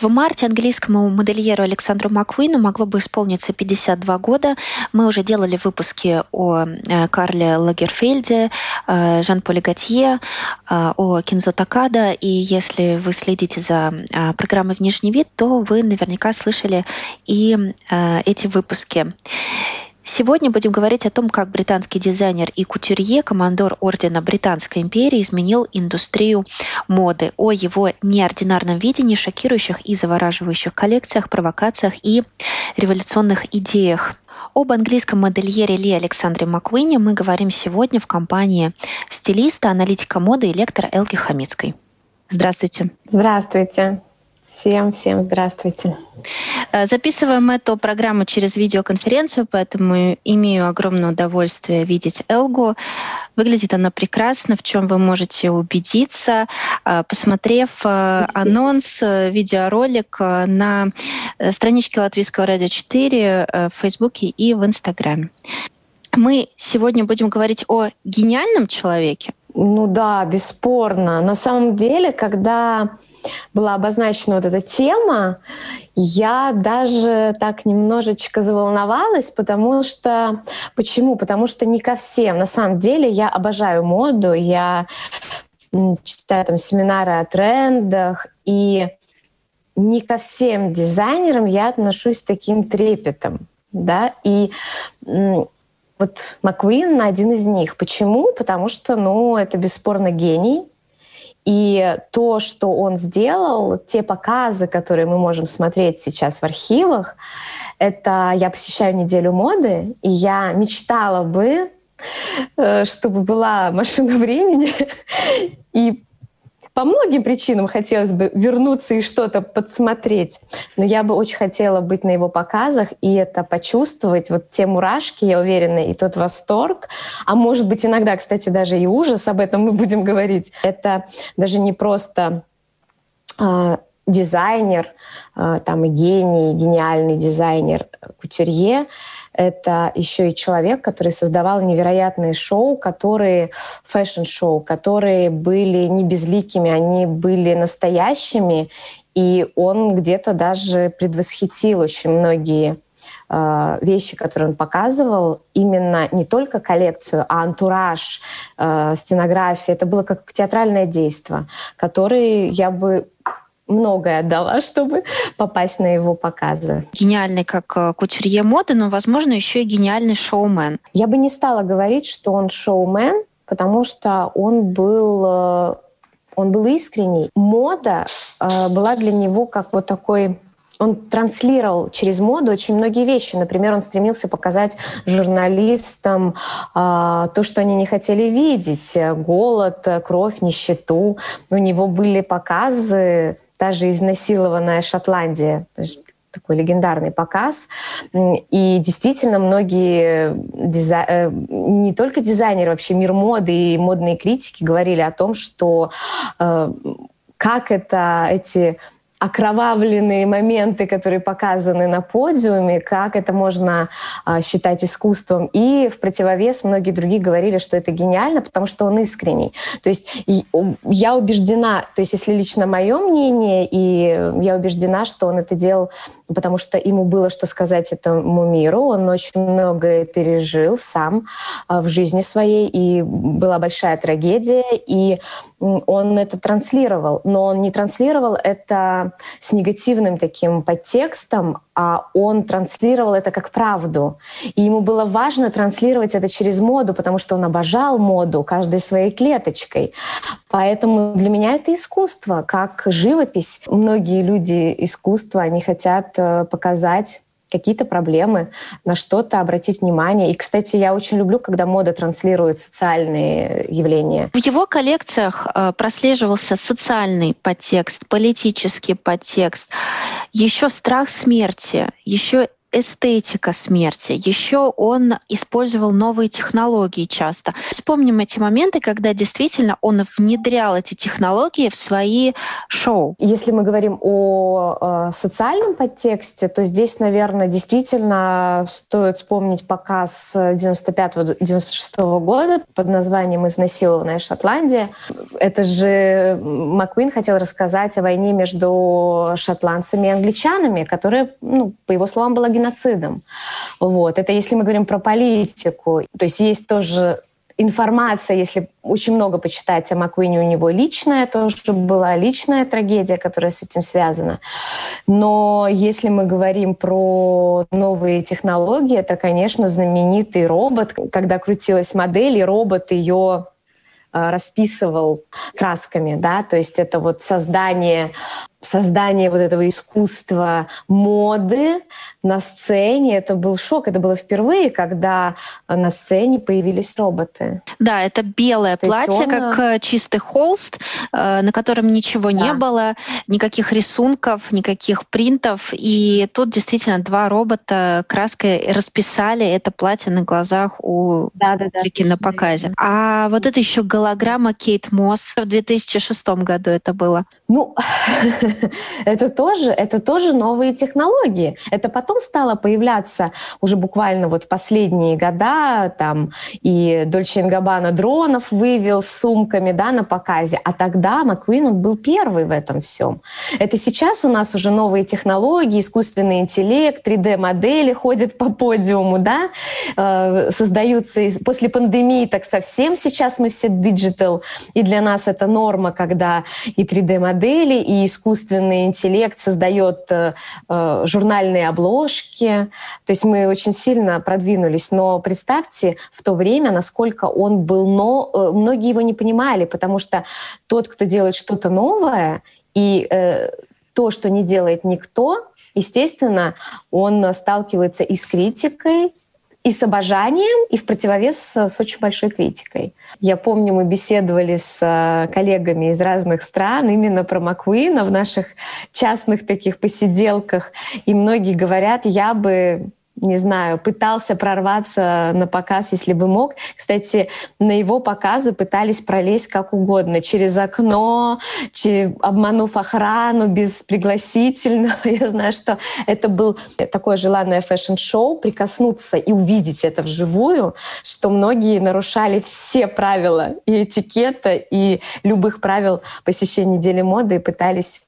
В марте английскому модельеру Александру Маквину могло бы исполниться 52 года. Мы уже делали выпуски о э, Карле Лагерфельде, э, Жан-Поле Готье, э, о Кинзо Такада. И если вы следите за программой «Внешний вид», то вы наверняка слышали и эти выпуски. Сегодня будем говорить о том, как британский дизайнер и кутюрье, командор Ордена Британской империи, изменил индустрию моды, о его неординарном видении, шокирующих и завораживающих коллекциях, провокациях и революционных идеях. Об английском модельере Ли Александре Маквине мы говорим сегодня в компании стилиста, аналитика моды и лектора Элги Хамицкой. Здравствуйте. Здравствуйте. Всем, всем здравствуйте. Э, записываем эту программу через видеоконференцию, поэтому имею огромное удовольствие видеть Элгу. Выглядит она прекрасно, в чем вы можете убедиться, э, посмотрев э, анонс, видеоролик на страничке Латвийского радио 4 в Фейсбуке и в Инстаграме. Мы сегодня будем говорить о гениальном человеке. Ну да, бесспорно. На самом деле, когда была обозначена вот эта тема, я даже так немножечко заволновалась, потому что... Почему? Потому что не ко всем. На самом деле я обожаю моду, я читаю там семинары о трендах, и не ко всем дизайнерам я отношусь с таким трепетом. Да? И вот Маквин один из них. Почему? Потому что, ну, это бесспорно гений, и то, что он сделал, те показы, которые мы можем смотреть сейчас в архивах, это я посещаю неделю моды, и я мечтала бы, э, чтобы была машина времени и по многим причинам хотелось бы вернуться и что-то подсмотреть. Но я бы очень хотела быть на его показах и это почувствовать, вот те мурашки, я уверена, и тот восторг, а может быть иногда, кстати, даже и ужас, об этом мы будем говорить. Это даже не просто э, дизайнер, э, там и гений, гениальный дизайнер кутюрье, это еще и человек, который создавал невероятные шоу, которые fashion show, которые были не безликими, они были настоящими, и он где-то даже предвосхитил очень многие э, вещи, которые он показывал, именно не только коллекцию, а антураж, э, сценография. Это было как театральное действие, которое я бы многое отдала, чтобы попасть на его показы. Гениальный как э, кутюрье моды, но, возможно, еще и гениальный шоумен. Я бы не стала говорить, что он шоумен, потому что он был э, он был искренний. Мода э, была для него как вот такой он транслировал через моду очень многие вещи. Например, он стремился показать журналистам э, то, что они не хотели видеть. Голод, кровь, нищету. У него были показы даже изнасилованная Шотландия, такой легендарный показ. И действительно многие дизай... Э, не только дизайнеры, вообще мир моды и модные критики говорили о том, что э, как это эти окровавленные моменты, которые показаны на подиуме, как это можно а, считать искусством. И в противовес многие другие говорили, что это гениально, потому что он искренний. То есть я убеждена, то есть если лично мое мнение, и я убеждена, что он это делал потому что ему было что сказать этому миру. Он очень многое пережил сам а, в жизни своей, и была большая трагедия, и он это транслировал. Но он не транслировал это с негативным таким подтекстом, а он транслировал это как правду. И ему было важно транслировать это через моду, потому что он обожал моду каждой своей клеточкой. Поэтому для меня это искусство, как живопись. Многие люди искусства, они хотят э, показать какие-то проблемы, на что-то обратить внимание. И, кстати, я очень люблю, когда мода транслирует социальные явления. В его коллекциях э, прослеживался социальный подтекст, политический подтекст, еще страх смерти, еще эстетика смерти, еще он использовал новые технологии часто. Вспомним эти моменты, когда действительно он внедрял эти технологии в свои шоу. Если мы говорим о э, социальном подтексте, то здесь, наверное, действительно стоит вспомнить показ 95-96 года под названием «Изнасилованная Шотландия». Это же Маквин хотел рассказать о войне между шотландцами и англичанами, которая, ну, по его словам, была геноцидом. Вот. Это если мы говорим про политику. То есть есть тоже информация, если очень много почитать о Маккуине, у него личная тоже была личная трагедия, которая с этим связана. Но если мы говорим про новые технологии, это, конечно, знаменитый робот. Когда крутилась модель, и робот ее э, расписывал красками, да, то есть это вот создание создание вот этого искусства моды на сцене. Это был шок. Это было впервые, когда на сцене появились роботы. Да, это белое То платье, он... как э, чистый холст, э, на котором ничего да. не было, никаких рисунков, никаких принтов. И тут действительно два робота краской расписали это платье на глазах у да, да, да. на показе. А вот это еще голограмма Кейт Мосс в 2006 году это было. Ну, это тоже, это тоже новые технологии. Это потом стало появляться уже буквально вот последние года, там и Dolce Gabbana дронов вывел с сумками, да, на показе, а тогда Маккуин он был первый в этом всем. Это сейчас у нас уже новые технологии, искусственный интеллект, 3D-модели ходят по подиуму, да, э, создаются после пандемии, так совсем сейчас мы все digital, и для нас это норма, когда и 3D-модели, и искусственный интеллект создает э, э, журнальные обложки. То есть мы очень сильно продвинулись. Но представьте в то время, насколько он был... Но э, многие его не понимали, потому что тот, кто делает что-то новое, и то, что не делает никто, естественно, он сталкивается и с критикой, и с обожанием, и в противовес с, очень большой критикой. Я помню, мы беседовали с э, коллегами из разных стран именно про Маквина в наших частных таких посиделках, и многие говорят, я бы не знаю, пытался прорваться на показ, если бы мог. Кстати, на его показы пытались пролезть как угодно, через окно, обманув охрану, без пригласительного. Я знаю, что это был такое желанное fashion show, прикоснуться и увидеть это вживую, что многие нарушали все правила и этикета, и любых правил посещения недели моды и пытались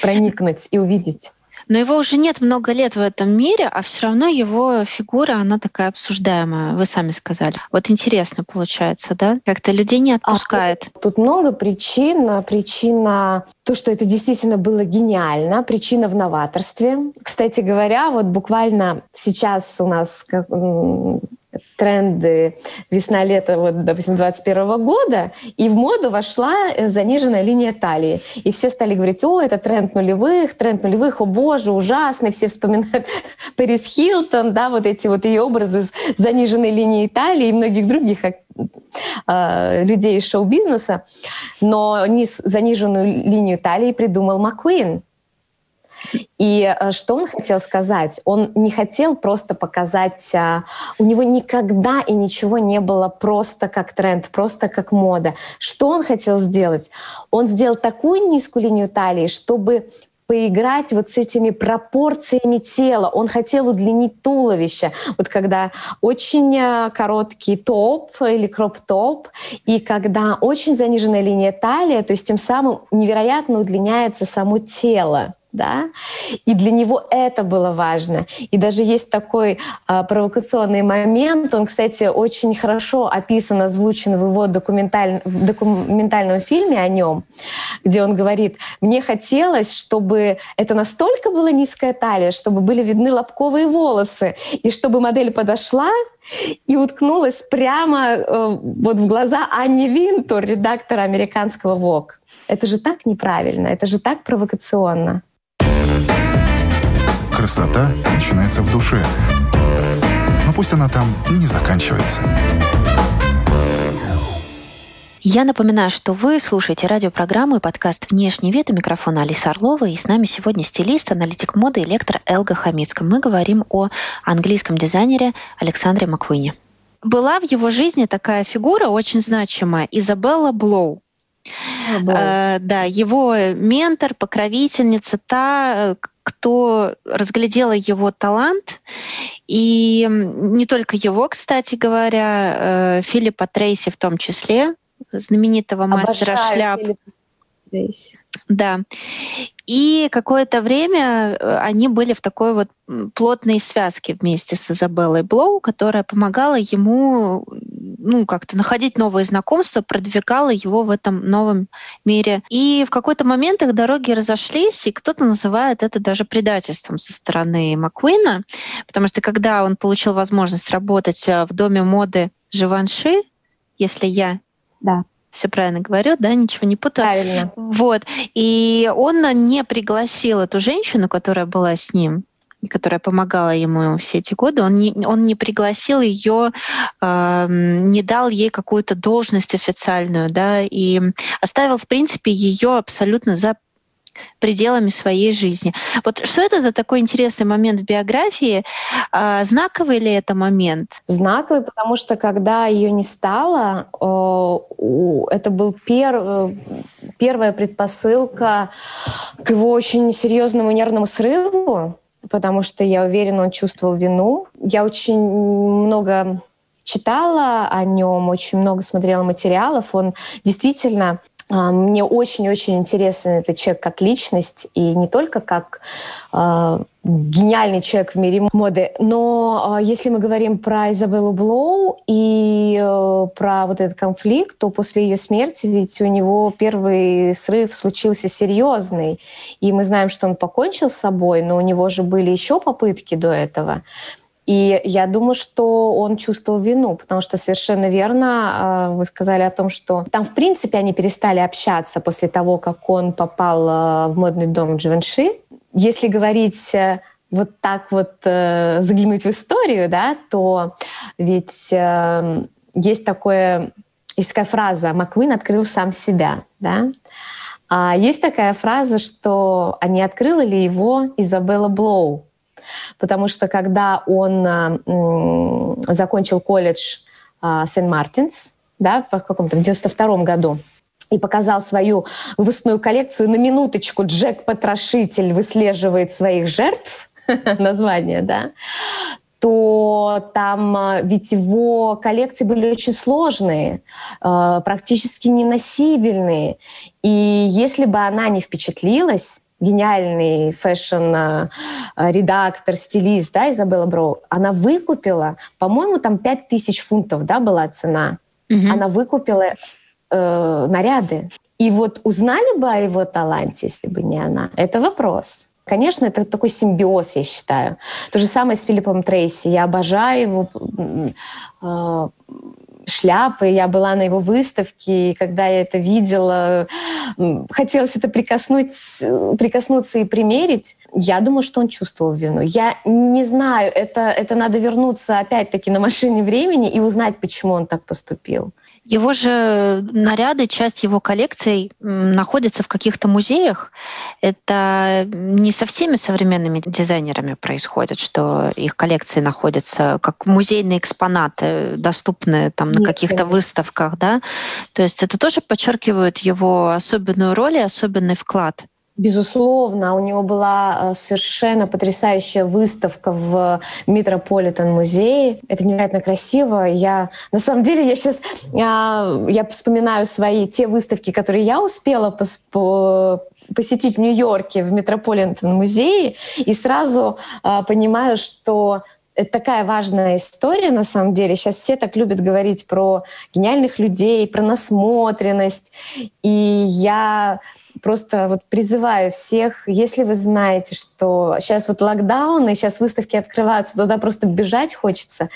проникнуть и увидеть. Но его уже нет много лет в этом мире, а все равно его фигура, она такая обсуждаемая, вы сами сказали. Вот интересно получается, да? Как-то людей не отпускает. А, тут, тут много причин. Причина то, что это действительно было гениально, причина в новаторстве. Кстати говоря, вот буквально сейчас у нас тренды весна-лето, вот, допустим, 21 года, и в моду вошла э, заниженная линия талии. И все стали говорить, о, это тренд нулевых, тренд нулевых, о боже, ужасный, все вспоминают Пэрис Хилтон, да, вот эти вот ее образы с заниженной линией талии и многих других э, людей из шоу-бизнеса. Но не заниженную линию талии придумал Маккуин. И э, что он хотел сказать? Он не хотел просто показать... А, у него никогда и ничего не было просто как тренд, просто как мода. Что он хотел сделать? Он сделал такую низкую линию талии, чтобы поиграть вот с этими пропорциями тела. Он хотел удлинить туловище. Вот когда очень э, короткий топ или кроп-топ, и когда очень заниженная линия талии, то есть тем самым невероятно удлиняется само тело да, и для него это было важно. И даже есть такой а, провокационный момент, он, кстати, очень хорошо описан, озвучен в его документаль... в документальном фильме о нем, где он говорит, мне хотелось, чтобы это настолько была низкая талия, чтобы были видны лобковые волосы, и чтобы модель подошла и уткнулась прямо э, вот в глаза Анни Винтур, редактора американского Vogue. Это же так неправильно, это же так провокационно. Красота начинается в душе. Но пусть она там не заканчивается. Я напоминаю, что вы слушаете радиопрограмму и подкаст «Внешний вид» у микрофона Алиса Орлова, и с нами сегодня стилист, аналитик моды и лектор Элга Хамицкая. Мы говорим о английском дизайнере Александре Маквине. Была в его жизни такая фигура очень значимая, Изабелла Блоу. Э, да, его ментор, покровительница, та, кто разглядела его талант, и не только его, кстати говоря, э, Филиппа Трейси в том числе, знаменитого мастера Обожаю шляп. Да. И какое-то время э, они были в такой вот плотной связке вместе с Изабеллой Блоу, которая помогала ему ну, как-то находить новые знакомства, продвигала его в этом новом мире. И в какой-то момент их дороги разошлись, и кто-то называет это даже предательством со стороны Маккуина, потому что когда он получил возможность работать э, в доме моды Живанши, если я да все правильно говорю, да, ничего не путаю. Правильно. Вот. И он не пригласил эту женщину, которая была с ним, которая помогала ему все эти годы, он не, он не пригласил ее, э, не дал ей какую-то должность официальную, да, и оставил, в принципе, ее абсолютно за пределами своей жизни. Вот что это за такой интересный момент в биографии? А, знаковый ли это момент? Знаковый, потому что когда ее не стало, это был пер, первая предпосылка к его очень серьезному нервному срыву, потому что я уверена, он чувствовал вину. Я очень много читала о нем, очень много смотрела материалов. Он действительно мне очень-очень интересен этот человек как личность, и не только как э, гениальный человек в мире моды, но э, если мы говорим про Изабеллу Блоу и э, про вот этот конфликт, то после ее смерти ведь у него первый срыв случился серьезный, и мы знаем, что он покончил с собой, но у него же были еще попытки до этого. И я думаю, что он чувствовал вину, потому что совершенно верно а, вы сказали о том, что там, в принципе, они перестали общаться после того, как он попал а, в модный дом Дживанши. Если говорить э, вот так вот э, заглянуть в историю, да, то ведь э, есть такое, есть такая фраза «Маквин открыл сам себя», да, а есть такая фраза, что «А не открыла ли его Изабелла Блоу?» Потому что когда он э, закончил колледж э, Сент-Мартинс, да, в каком-то, в 92 году, и показал свою выпускную коллекцию на минуточку «Джек Потрошитель выслеживает своих жертв», название, да, то там а, ведь его коллекции были очень сложные, практически неносибельные. И если бы она не впечатлилась, гениальный fashion-редактор, стилист, да, Изабелла Блоу, она выкупила, по-моему, там 5000 фунтов, да, была цена. Угу. Она выкупила э, наряды. И вот узнали бы о его таланте, если бы не она? Это вопрос. Конечно, это такой симбиоз, я считаю. То же самое с Филиппом Трейси. Я обожаю его э, шляпы, я была на его выставке, и когда я это видела, хотелось это прикоснуть, прикоснуться и примерить. Я думаю, что он чувствовал вину. Я не знаю, это, это надо вернуться опять-таки на машине времени и узнать, почему он так поступил. Его же наряды, часть его коллекций находятся в каких-то музеях. Это не со всеми современными дизайнерами происходит, что их коллекции находятся как музейные экспонаты, доступные там на каких-то выставках, да. То есть это тоже подчеркивает его особенную роль и особенный вклад. Безусловно, у него была э, совершенно потрясающая выставка в Метрополитен музее. Это невероятно красиво. Я, на самом деле, я сейчас я, я вспоминаю свои те выставки, которые я успела пос, по, посетить в Нью-Йорке в Метрополитен музее, и сразу а, понимаю, что это такая важная история, на самом деле. Сейчас все так любят говорить про гениальных людей, про насмотренность. И я просто вот призываю всех, если вы знаете, что сейчас вот локдаун, и сейчас выставки открываются, туда просто бежать хочется,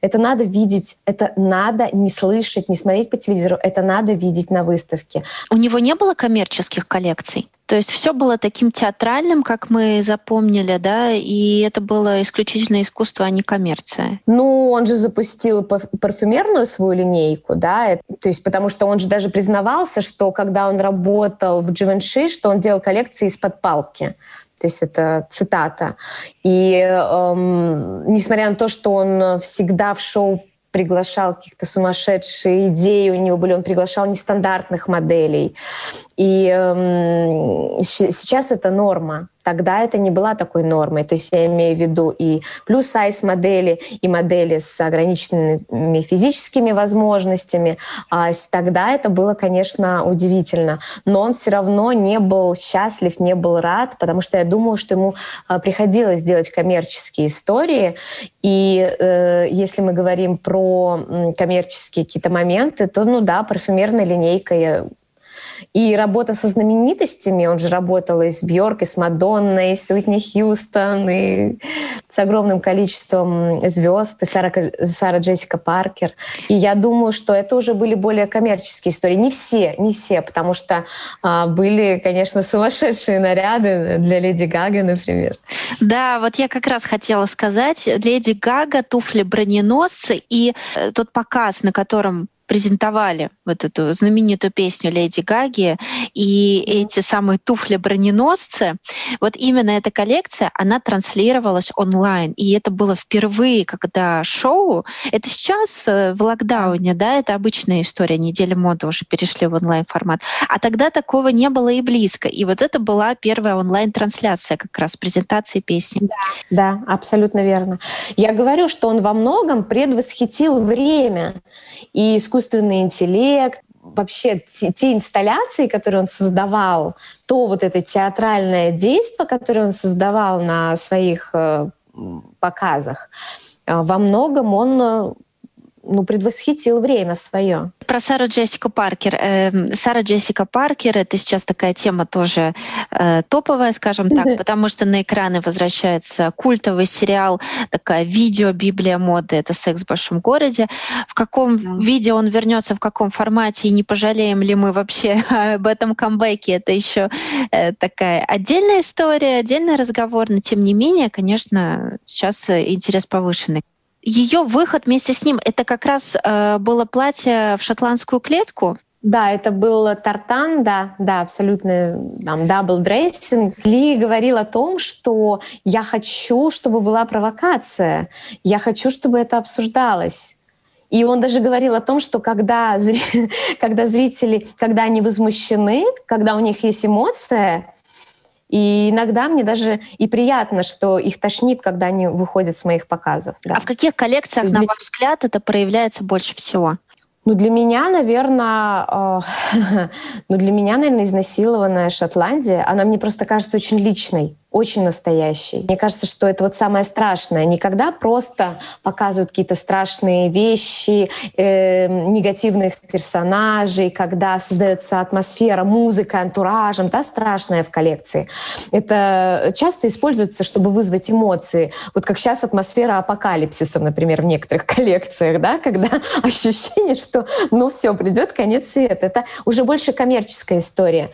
это надо видеть, это надо не слышать, не смотреть по телевизору, это надо видеть на выставке. У него не было коммерческих коллекций? То есть все было таким театральным, как мы запомнили, да, и это было исключительно искусство, а не коммерция. Ну, он же запустил парфюмерную свою линейку, да, то есть потому что он же даже признавался, что когда он работал в Givenchy, что он делал коллекции из-под палки. То есть это цитата. И эм, несмотря на то, что он всегда в шоу приглашал каких-то сумасшедшие идеи у него были, он приглашал нестандартных моделей. И эм, сейчас это норма. Тогда это не была такой нормой. То есть я имею в виду и плюс-сайз модели, и модели с ограниченными физическими возможностями. А тогда это было, конечно, удивительно. Но он все равно не был счастлив, не был рад, потому что я думаю, что ему а, приходилось делать коммерческие истории. И э, если мы говорим про коммерческие какие-то моменты, то, ну да, парфюмерная линейка и работа со знаменитостями, он же работал и с Бьорк, и с Мадонной, и с Уитни Хьюстон, и с огромным количеством звезд, и Сара, Сара Джессика Паркер. И я думаю, что это уже были более коммерческие истории. Не все, не все, потому что а, были, конечно, сумасшедшие наряды для Леди Гага, например. Да, вот я как раз хотела сказать, Леди Гага, туфли броненосцы и э, тот показ, на котором презентовали вот эту знаменитую песню Леди Гаги и эти самые туфли-броненосцы, вот именно эта коллекция, она транслировалась онлайн. И это было впервые, когда шоу, это сейчас э, в локдауне, да, это обычная история, недели моды уже перешли в онлайн-формат. А тогда такого не было и близко. И вот это была первая онлайн-трансляция как раз презентации песни. Да, да, абсолютно верно. Я говорю, что он во многом предвосхитил время. И искусство искусственный интеллект, вообще те, те инсталляции, которые он создавал, то вот это театральное действие, которое он создавал на своих э, показах, э, во многом он э, ну, предвосхитил время свое. Про Сару Джессику Паркер. Э, Сара Джессика Паркер — это сейчас такая тема тоже э, топовая, скажем так, потому что на экраны возвращается культовый сериал, такая видео-библия моды — это «Секс в большом городе». В каком виде он вернется, в каком формате, и не пожалеем ли мы вообще об этом камбэке, это еще э, такая отдельная история, отдельный разговор, но тем не менее, конечно, сейчас интерес повышенный ее выход вместе с ним, это как раз э, было платье в шотландскую клетку, да, это был тартан, да, да, абсолютно там double dressing. Ли говорил о том, что я хочу, чтобы была провокация, я хочу, чтобы это обсуждалось. И он даже говорил о том, что когда, когда зрители, когда они возмущены, когда у них есть эмоция, и иногда мне даже и приятно, что их тошнит, когда они выходят с моих показов. Да. А в каких коллекциях, на ваш взгляд, это проявляется больше всего? Ну, для меня, наверное, э, ну, для меня, наверное, изнасилованная Шотландия, она мне просто кажется очень личной очень настоящий. Мне кажется, что это вот самое страшное. Никогда просто показывают какие-то страшные вещи, э, негативных персонажей, когда создается атмосфера, музыка, антуражем, да, страшная в коллекции. Это часто используется, чтобы вызвать эмоции. Вот как сейчас атмосфера апокалипсиса, например, в некоторых коллекциях, да, когда ощущение, что ну все, придет конец света. Это уже больше коммерческая история.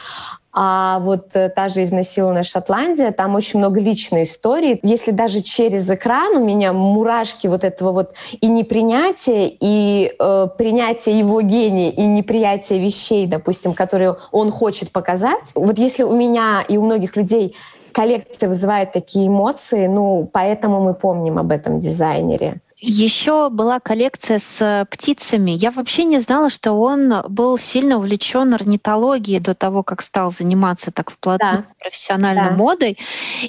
А вот э, та же изнасилованная Шотландия, там очень много личной истории. Если даже через экран у меня мурашки вот этого вот и непринятия, и э, принятия его гения, и неприятия вещей, допустим, которые он хочет показать. Вот если у меня и у многих людей коллекция вызывает такие эмоции, ну, поэтому мы помним об этом дизайнере. Еще была коллекция с птицами. Я вообще не знала, что он был сильно увлечен орнитологией до того, как стал заниматься так вплотную да. профессиональной да. модой.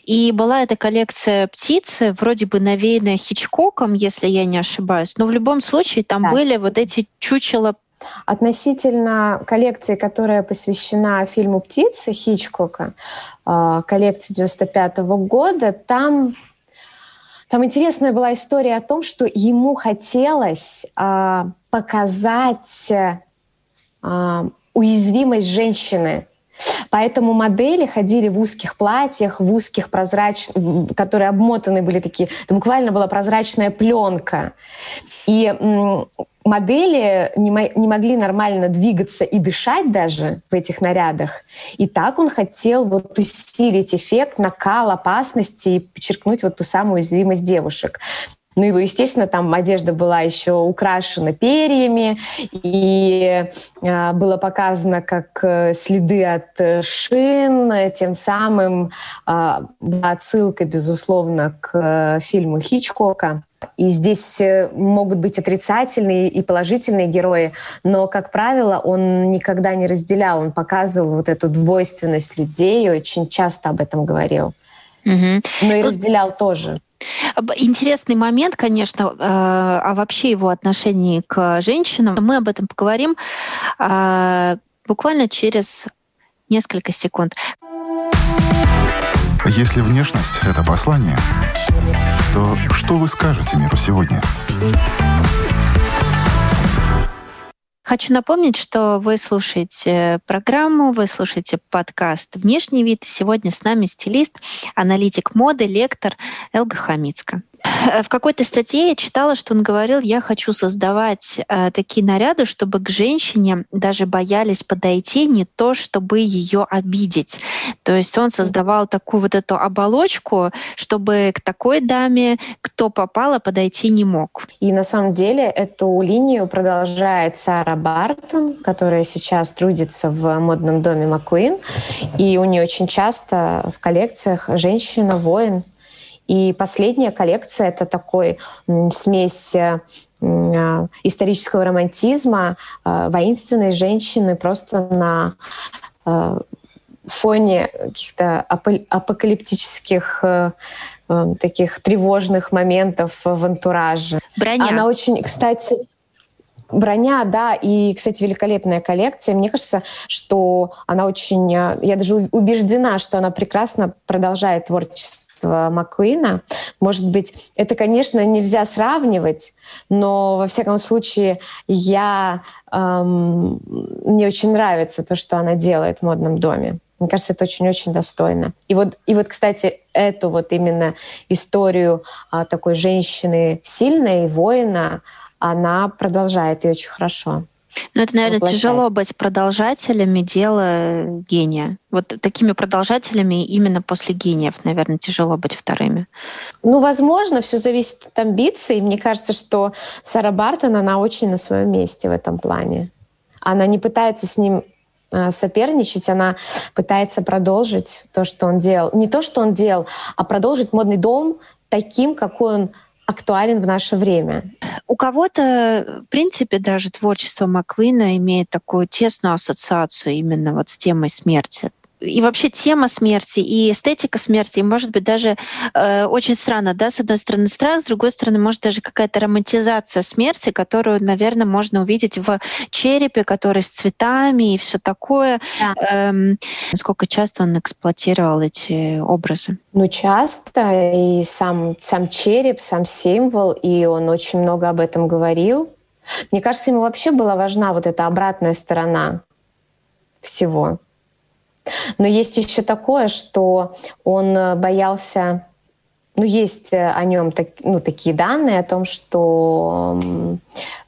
И была эта коллекция птицы, вроде бы навеянная Хичкоком, если я не ошибаюсь. Но в любом случае там да. были вот эти чучела Относительно коллекции, которая посвящена фильму «Птицы» Хичкока, а, коллекции 95 года, там там интересная была история о том, что ему хотелось а, показать а, уязвимость женщины. Поэтому модели ходили в узких платьях, в узких прозрачных, которые обмотаны были такие, это буквально была прозрачная пленка. И модели не, не могли нормально двигаться и дышать даже в этих нарядах. И так он хотел вот усилить эффект, накал, опасности и подчеркнуть вот ту самую уязвимость девушек. Ну и, естественно, там одежда была еще украшена перьями, и э, было показано, как э, следы от э, шин, тем самым э, была отсылка, безусловно, к э, фильму Хичкока. И здесь могут быть отрицательные и положительные герои, но, как правило, он никогда не разделял, он показывал вот эту двойственность людей, очень часто об этом говорил. Угу. Но и разделял тоже. Интересный момент, конечно, э, а вообще его отношении к женщинам. Мы об этом поговорим э, буквально через несколько секунд. Если внешность — это послание, то что вы скажете миру сегодня? Хочу напомнить, что вы слушаете программу, вы слушаете подкаст «Внешний вид». Сегодня с нами стилист, аналитик моды, лектор Элга Хамицка. В какой-то статье я читала, что он говорил, я хочу создавать э, такие наряды, чтобы к женщине даже боялись подойти, не то чтобы ее обидеть. То есть он создавал такую вот эту оболочку, чтобы к такой даме, кто попало, подойти не мог. И на самом деле эту линию продолжает Сара Бартон, которая сейчас трудится в модном доме Маккуин. И у нее очень часто в коллекциях женщина-воин, и последняя коллекция — это такой смесь э, а, исторического романтизма, э, воинственной женщины просто на э, фоне каких-то апокалиптических таких тревожных моментов в антураже. Броня. Она очень, кстати, броня, да, и, кстати, великолепная коллекция. Мне кажется, что она очень... Я даже убеждена, что она прекрасно продолжает творчество творчество Маккуина. Может быть, это, конечно, нельзя сравнивать, но, во всяком случае, я, эм, мне очень нравится то, что она делает в модном доме. Мне кажется, это очень-очень достойно. И вот, и вот, кстати, эту вот именно историю а, такой женщины сильной, воина, она продолжает и очень хорошо. Ну, это, наверное, воплощать. тяжело быть продолжателями дела гения. Вот такими продолжателями именно после гениев, наверное, тяжело быть вторыми. Ну, возможно, все зависит от амбиций. Мне кажется, что Сара Бартон, она очень на своем месте в этом плане. Она не пытается с ним а, соперничать, она пытается продолжить то, что он делал. Не то, что он делал, а продолжить модный дом таким, какой он актуален в наше время. У кого-то, в принципе, даже творчество Маквина имеет такую тесную ассоциацию именно вот с темой смерти и вообще тема смерти, и эстетика смерти, и, может быть, даже э, очень странно, да, с одной стороны страх, с другой стороны, может, даже какая-то романтизация смерти, которую, наверное, можно увидеть в черепе, который с цветами и все такое. Да. Эм, насколько часто он эксплуатировал эти образы? Ну, часто, и сам, сам череп, сам символ, и он очень много об этом говорил. Мне кажется, ему вообще была важна вот эта обратная сторона всего. Но есть еще такое, что он э, боялся ну, есть э, о нем так, ну, такие данные о том, что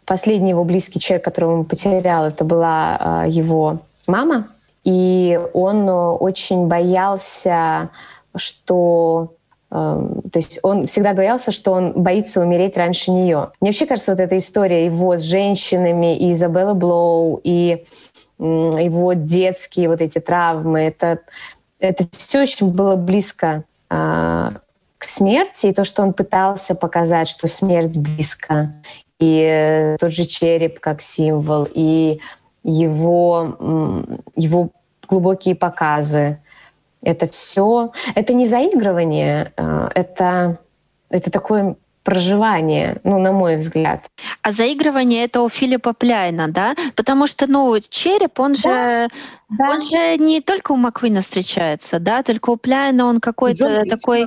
последний его близкий человек, которого он потерял, это была э, его мама. И он очень боялся, что то есть он всегда боялся, что он боится умереть раньше нее. Мне вообще кажется, вот эта история его с женщинами, и Изабелла Блоу, и его детские вот эти травмы, это, это все очень было близко а, к смерти, и то, что он пытался показать, что смерть близко, и тот же череп как символ, и его, его глубокие показы, это все, это не заигрывание, а, это, это такое проживание, ну, на мой взгляд. А заигрывание это у Филиппа Пляйна, да? Потому что, ну, череп, он же, да. он же не только у Маквина встречается, да, только у Пляйна он какой-то такой...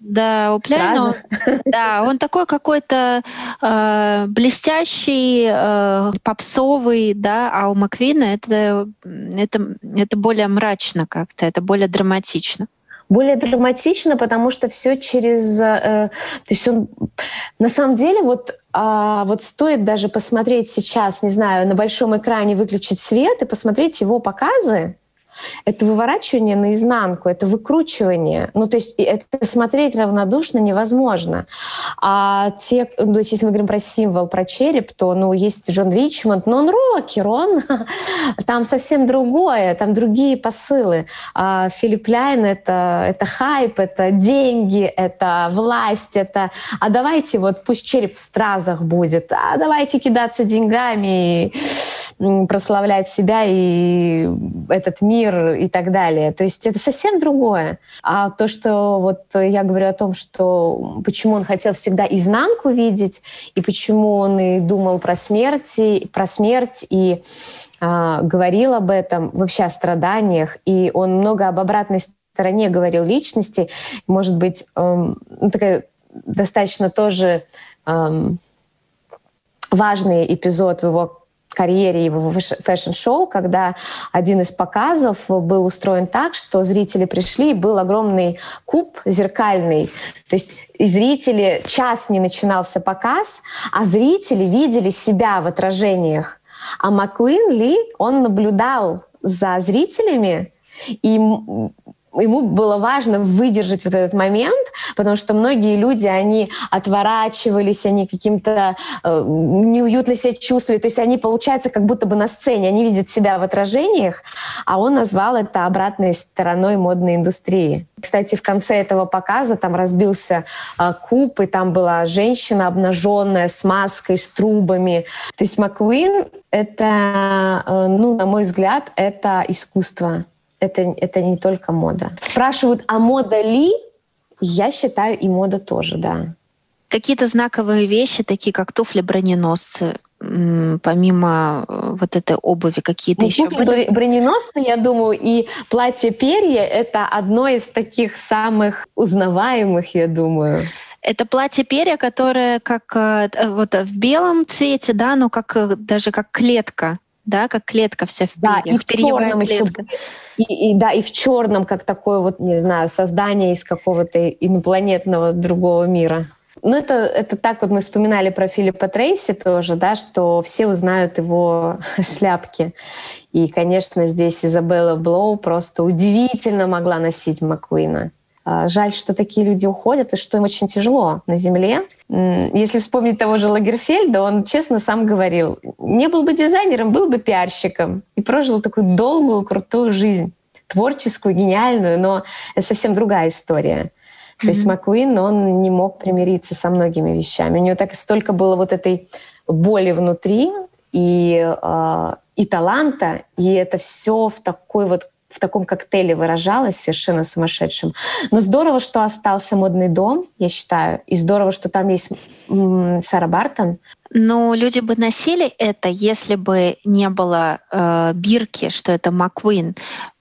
Да, у Пляйна, да, он такой какой-то э, блестящий, э, попсовый, да, а у Маквина это, это, это более мрачно как-то, это более драматично более драматично, потому что все через... Э, то есть он... На самом деле вот, э, вот стоит даже посмотреть сейчас, не знаю, на большом экране выключить свет и посмотреть его показы, это выворачивание наизнанку, это выкручивание. Ну, то есть это смотреть равнодушно невозможно. А те, ну, то есть если мы говорим про символ, про череп, то, ну, есть Джон Ричмонд, но он рокер, он там совсем другое, там другие посылы. А Филипп Ляйн — это, это хайп, это деньги, это власть, это «а давайте вот пусть череп в стразах будет, а давайте кидаться деньгами прославлять себя и этот мир и так далее. То есть это совсем другое. А то, что вот я говорю о том, что почему он хотел всегда изнанку видеть, и почему он и думал про смерть, и, про смерть и э, говорил об этом, вообще о страданиях, и он много об обратной стороне говорил личности, может быть, эм, ну, такая достаточно тоже эм, важный эпизод в его карьере его fashion show, когда один из показов был устроен так, что зрители пришли, и был огромный куб зеркальный. То есть зрители, час не начинался показ, а зрители видели себя в отражениях. А Маккуин Ли, он наблюдал за зрителями, и ему было важно выдержать вот этот момент, потому что многие люди, они отворачивались, они каким-то э, неуютно себя чувствовали, то есть они, получается, как будто бы на сцене, они видят себя в отражениях, а он назвал это обратной стороной модной индустрии. Кстати, в конце этого показа там разбился э, куб, и там была женщина обнаженная с маской, с трубами. То есть Маккуин — это, э, ну, на мой взгляд, это искусство это, это не только мода. Спрашивают, а мода ли? Я считаю, и мода тоже, да. Какие-то знаковые вещи, такие как туфли-броненосцы, помимо э, вот этой обуви, какие-то ну, еще были? Броненосцы, я думаю, и платье перья — это одно из таких самых узнаваемых, я думаю. Это платье перья, которое как э, вот в белом цвете, да, но как даже как клетка да, как клетка вся в перьях. Да, и в черном клетка. еще. И, и, да, и в черном, как такое вот, не знаю, создание из какого-то инопланетного другого мира. Ну, это, это так вот мы вспоминали про Филиппа Трейси тоже, да, что все узнают его шляпки. И, конечно, здесь Изабелла Блоу просто удивительно могла носить Маккуина. А, жаль, что такие люди уходят, и что им очень тяжело на земле. Если вспомнить того же Лагерфельда, он честно сам говорил, не был бы дизайнером, был бы пиарщиком и прожил такую долгую, крутую жизнь, творческую, гениальную, но это совсем другая история. Mm-hmm. То есть Маккуин, он не мог примириться со многими вещами. У него так столько было вот этой боли внутри и, э, и таланта, и это все в такой вот в таком коктейле выражалась совершенно сумасшедшим. Но здорово, что остался модный дом, я считаю, и здорово, что там есть Сара Бартон. Но люди бы носили это, если бы не было э, бирки, что это Маквин.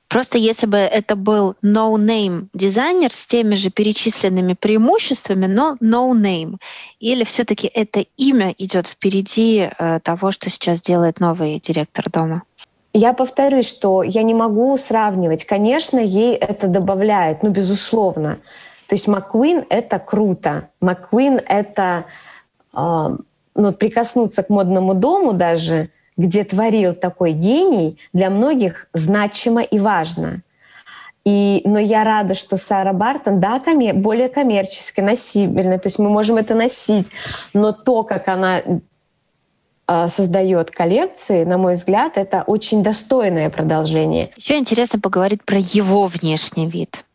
Просто если бы это был no-name дизайнер с теми же перечисленными преимуществами, но no-name, или все-таки это имя идет впереди э, того, что сейчас делает новый директор дома? Я повторюсь, что я не могу сравнивать. Конечно, ей это добавляет, ну, безусловно. То есть Маккуин — это круто. Маккуин — это э, ну, прикоснуться к модному дому даже, где творил такой гений, для многих значимо и важно. И, но я рада, что Сара Бартон, да, коммер, более коммерчески, носибельная, то есть мы можем это носить, но то, как она создает коллекции, на мой взгляд, это очень достойное продолжение. Еще интересно поговорить про его внешний вид.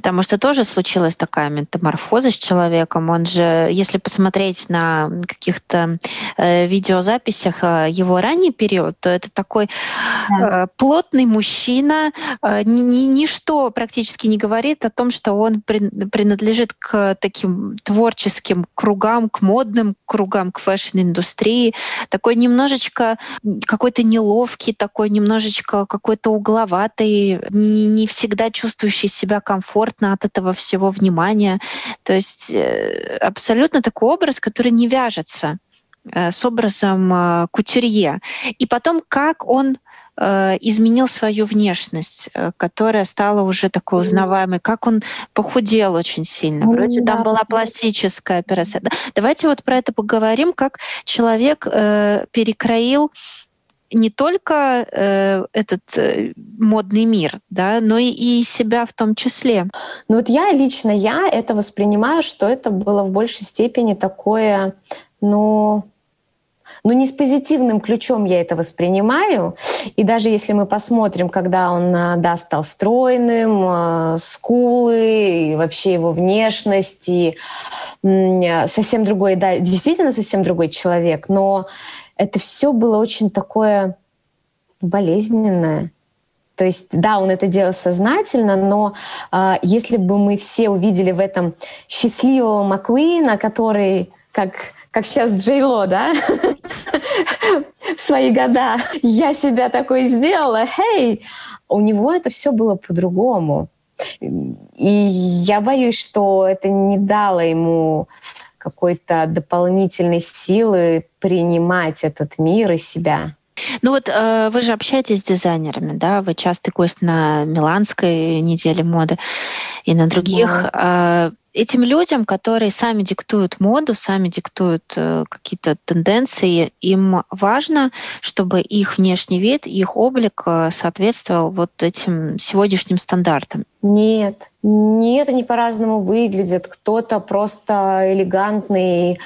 Потому что тоже случилась такая метаморфоза с человеком. Он же, если посмотреть на каких-то э, видеозаписях э, его ранний период, то это такой э, плотный мужчина. Э, ни, ничто практически не говорит о том, что он при, принадлежит к таким творческим кругам, к модным кругам, к fashion-индустрии. Такой немножечко какой-то неловкий, такой немножечко какой-то угловатый, не, не всегда чувствующий себя комфортно комфортно от этого всего внимания. То есть э, абсолютно такой образ, который не вяжется э, с образом э, кутюрье. И потом, как он изменил свою внешность, которая стала уже такой узнаваемой, как он похудел очень сильно. Вроде да, там была пластическая операция. Давайте вот про это поговорим, как человек перекроил не только э, этот э, модный мир, да, но и, и себя в том числе. Ну вот я лично, я это воспринимаю, что это было в большей степени такое, ну, ну не с позитивным ключом я это воспринимаю. И даже если мы посмотрим, когда он э, да, стал стройным, э, скулы, и вообще его внешность, и совсем другой, да, действительно совсем другой человек, но это все было очень такое болезненное. То есть, да, он это делал сознательно, но э, если бы мы все увидели в этом счастливого Маккуина, который, как, как сейчас Джейло, да, в свои года, я себя такой сделала, хей, у него это все было по-другому. И я боюсь, что это не дало ему какой-то дополнительной силы принимать этот мир и себя. Ну вот э, вы же общаетесь с дизайнерами, да? Вы частый гость на Миланской неделе моды и на других. Да. Э, этим людям, которые сами диктуют моду, сами диктуют э, какие-то тенденции, им важно, чтобы их внешний вид, их облик э, соответствовал вот этим сегодняшним стандартам. Нет, нет, они по-разному выглядят. Кто-то просто элегантный,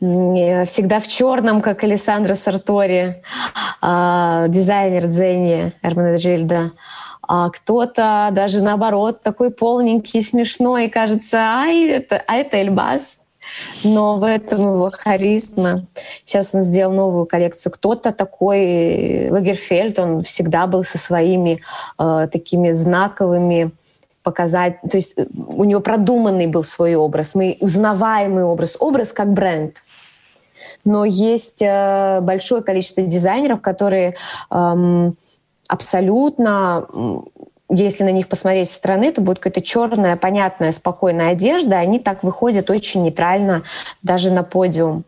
всегда в черном, как Александра Сартори, э, дизайнер Дзенни Эрмана Джильда а кто-то даже наоборот такой полненький, смешной, кажется, ай, это, а это Эльбас. Но в этом его харизма. Сейчас он сделал новую коллекцию. Кто-то такой, Лагерфельд, он всегда был со своими э, такими знаковыми показать, то есть э, у него продуманный был свой образ, мы узнаваемый образ, образ как бренд. Но есть э, большое количество дизайнеров, которые эм, абсолютно если на них посмотреть со стороны, то будет какая-то черная, понятная, спокойная одежда. Они так выходят очень нейтрально даже на подиум.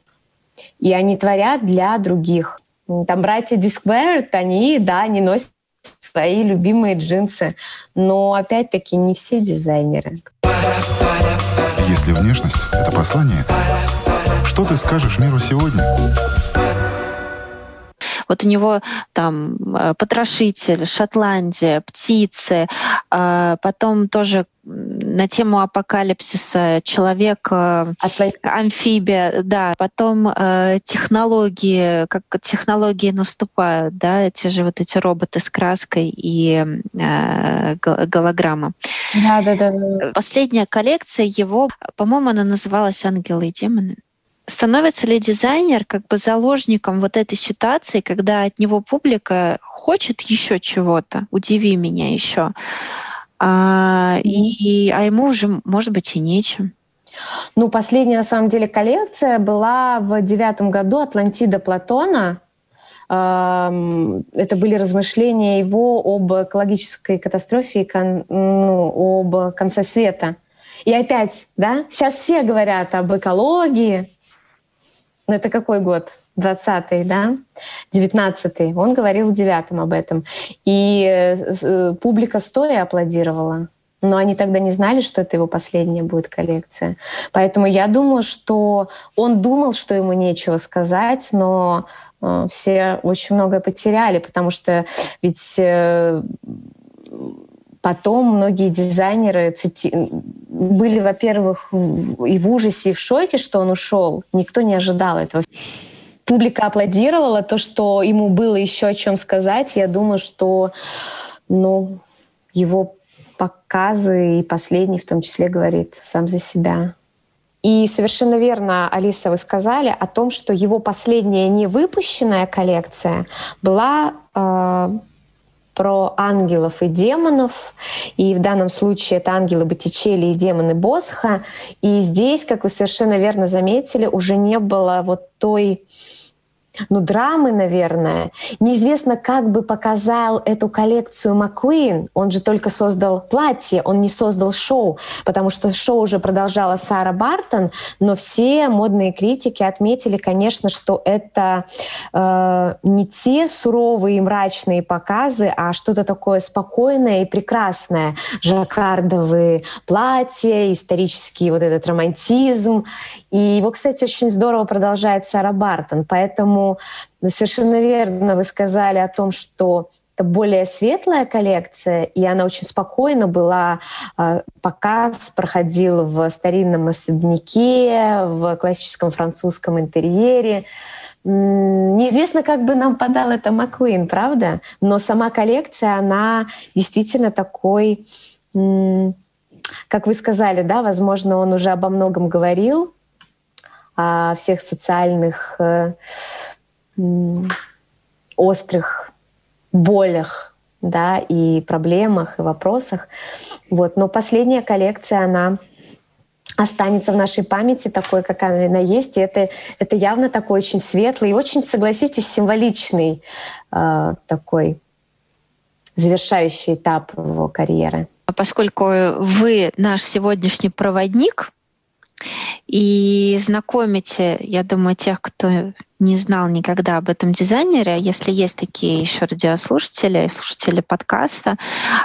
И они творят для других. Там братья Дискверт, они, да, они носят свои любимые джинсы. Но, опять-таки, не все дизайнеры. Если внешность — это послание, что ты скажешь миру сегодня? Вот у него там э, потрошитель, Шотландия, птицы, а потом тоже на тему апокалипсиса человек э, амфибия, да, потом э, технологии, как технологии наступают, да, те же вот эти роботы с краской и э, голограмма. Да, да, да. Последняя коллекция его, по-моему, она называлась "Ангелы и демоны". Становится ли дизайнер как бы заложником вот этой ситуации, когда от него публика хочет еще чего-то, удиви меня еще, а, и, а ему уже, может быть, и нечем. Ну, последняя, на самом деле, коллекция была в девятом году «Атлантида Платона». Это были размышления его об экологической катастрофе и ну, об конце света. И опять, да, сейчас все говорят об экологии, ну, это какой год? 20-й, да? 19-й. Он говорил в девятом об этом. И э, э, публика стоя аплодировала. Но они тогда не знали, что это его последняя будет коллекция. Поэтому я думаю, что он думал, что ему нечего сказать, но э, все очень многое потеряли, потому что ведь Потом многие дизайнеры цити... были, во-первых, и в ужасе, и в шоке, что он ушел. Никто не ожидал этого. Публика аплодировала то, что ему было еще о чем сказать. Я думаю, что ну, его показы и последний в том числе говорит сам за себя. И совершенно верно, Алиса, вы сказали о том, что его последняя невыпущенная коллекция была э, про ангелов и демонов. И в данном случае это ангелы Боттичелли и демоны Босха. И здесь, как вы совершенно верно заметили, уже не было вот той ну, драмы, наверное. Неизвестно, как бы показал эту коллекцию Маккуин. Он же только создал платье, он не создал шоу, потому что шоу уже продолжала Сара Бартон, но все модные критики отметили, конечно, что это э, не те суровые и мрачные показы, а что-то такое спокойное и прекрасное. Жаккардовые платья, исторический вот этот романтизм. И его, кстати, очень здорово продолжает Сара Бартон. Поэтому совершенно верно вы сказали о том, что это более светлая коллекция, и она очень спокойно была. А, показ проходил в старинном особняке, в классическом французском интерьере. Неизвестно, как бы нам подал это Маккуин, правда? Но сама коллекция, она действительно такой, как вы сказали, да, возможно, он уже обо многом говорил, о всех социальных э, острых болях, да, и проблемах, и вопросах. Вот. Но последняя коллекция, она останется в нашей памяти такой, как она есть. И это, это явно такой очень светлый и очень, согласитесь, символичный э, такой завершающий этап его карьеры. Поскольку вы наш сегодняшний проводник, и знакомите, я думаю, тех, кто не знал никогда об этом дизайнере, если есть такие еще радиослушатели, слушатели подкаста,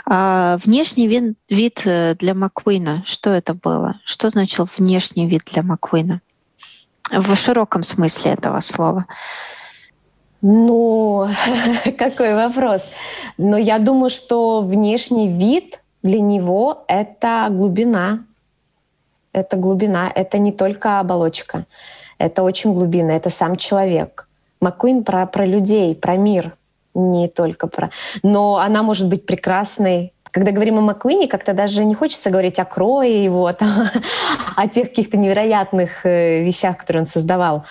а, внешний вид, вид э, для Маккуина, что это было? Что значил внешний вид для Маккуина? В широком смысле этого слова. Ну, какой вопрос. Но я думаю, что внешний вид для него — это глубина, это глубина, это не только оболочка, это очень глубина, это сам человек. Маккуин про, про людей, про мир, не только про... Но она может быть прекрасной, когда говорим о Маккуине, как-то даже не хочется говорить о крое его, там, о тех каких-то невероятных э, вещах, которые он создавал.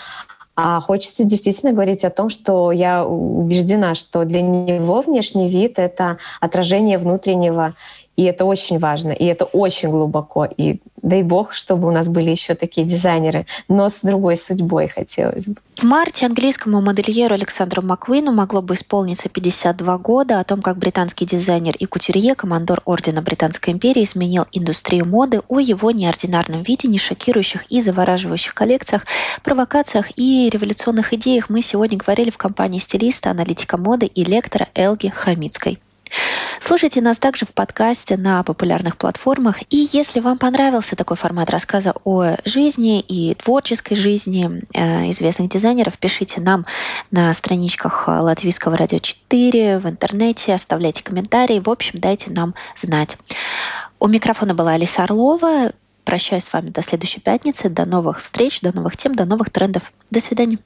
А хочется действительно говорить о том, что я убеждена, что для него внешний вид — это отражение внутреннего и это очень важно, и это очень глубоко. И дай бог, чтобы у нас были еще такие дизайнеры, но с другой судьбой хотелось бы. В марте английскому модельеру Александру Маквину могло бы исполниться 52 года. О том, как британский дизайнер и кутюрье, командор Ордена Британской империи, изменил индустрию моды, о его неординарном видении, шокирующих и завораживающих коллекциях, провокациях и революционных идеях мы сегодня говорили в компании стилиста, аналитика моды и лектора Элги Хамицкой. Слушайте нас также в подкасте на популярных платформах. И если вам понравился такой формат рассказа о жизни и творческой жизни э, известных дизайнеров, пишите нам на страничках Латвийского радио 4 в интернете, оставляйте комментарии. В общем, дайте нам знать. У микрофона была Алиса Орлова. Прощаюсь с вами до следующей пятницы. До новых встреч, до новых тем, до новых трендов. До свидания.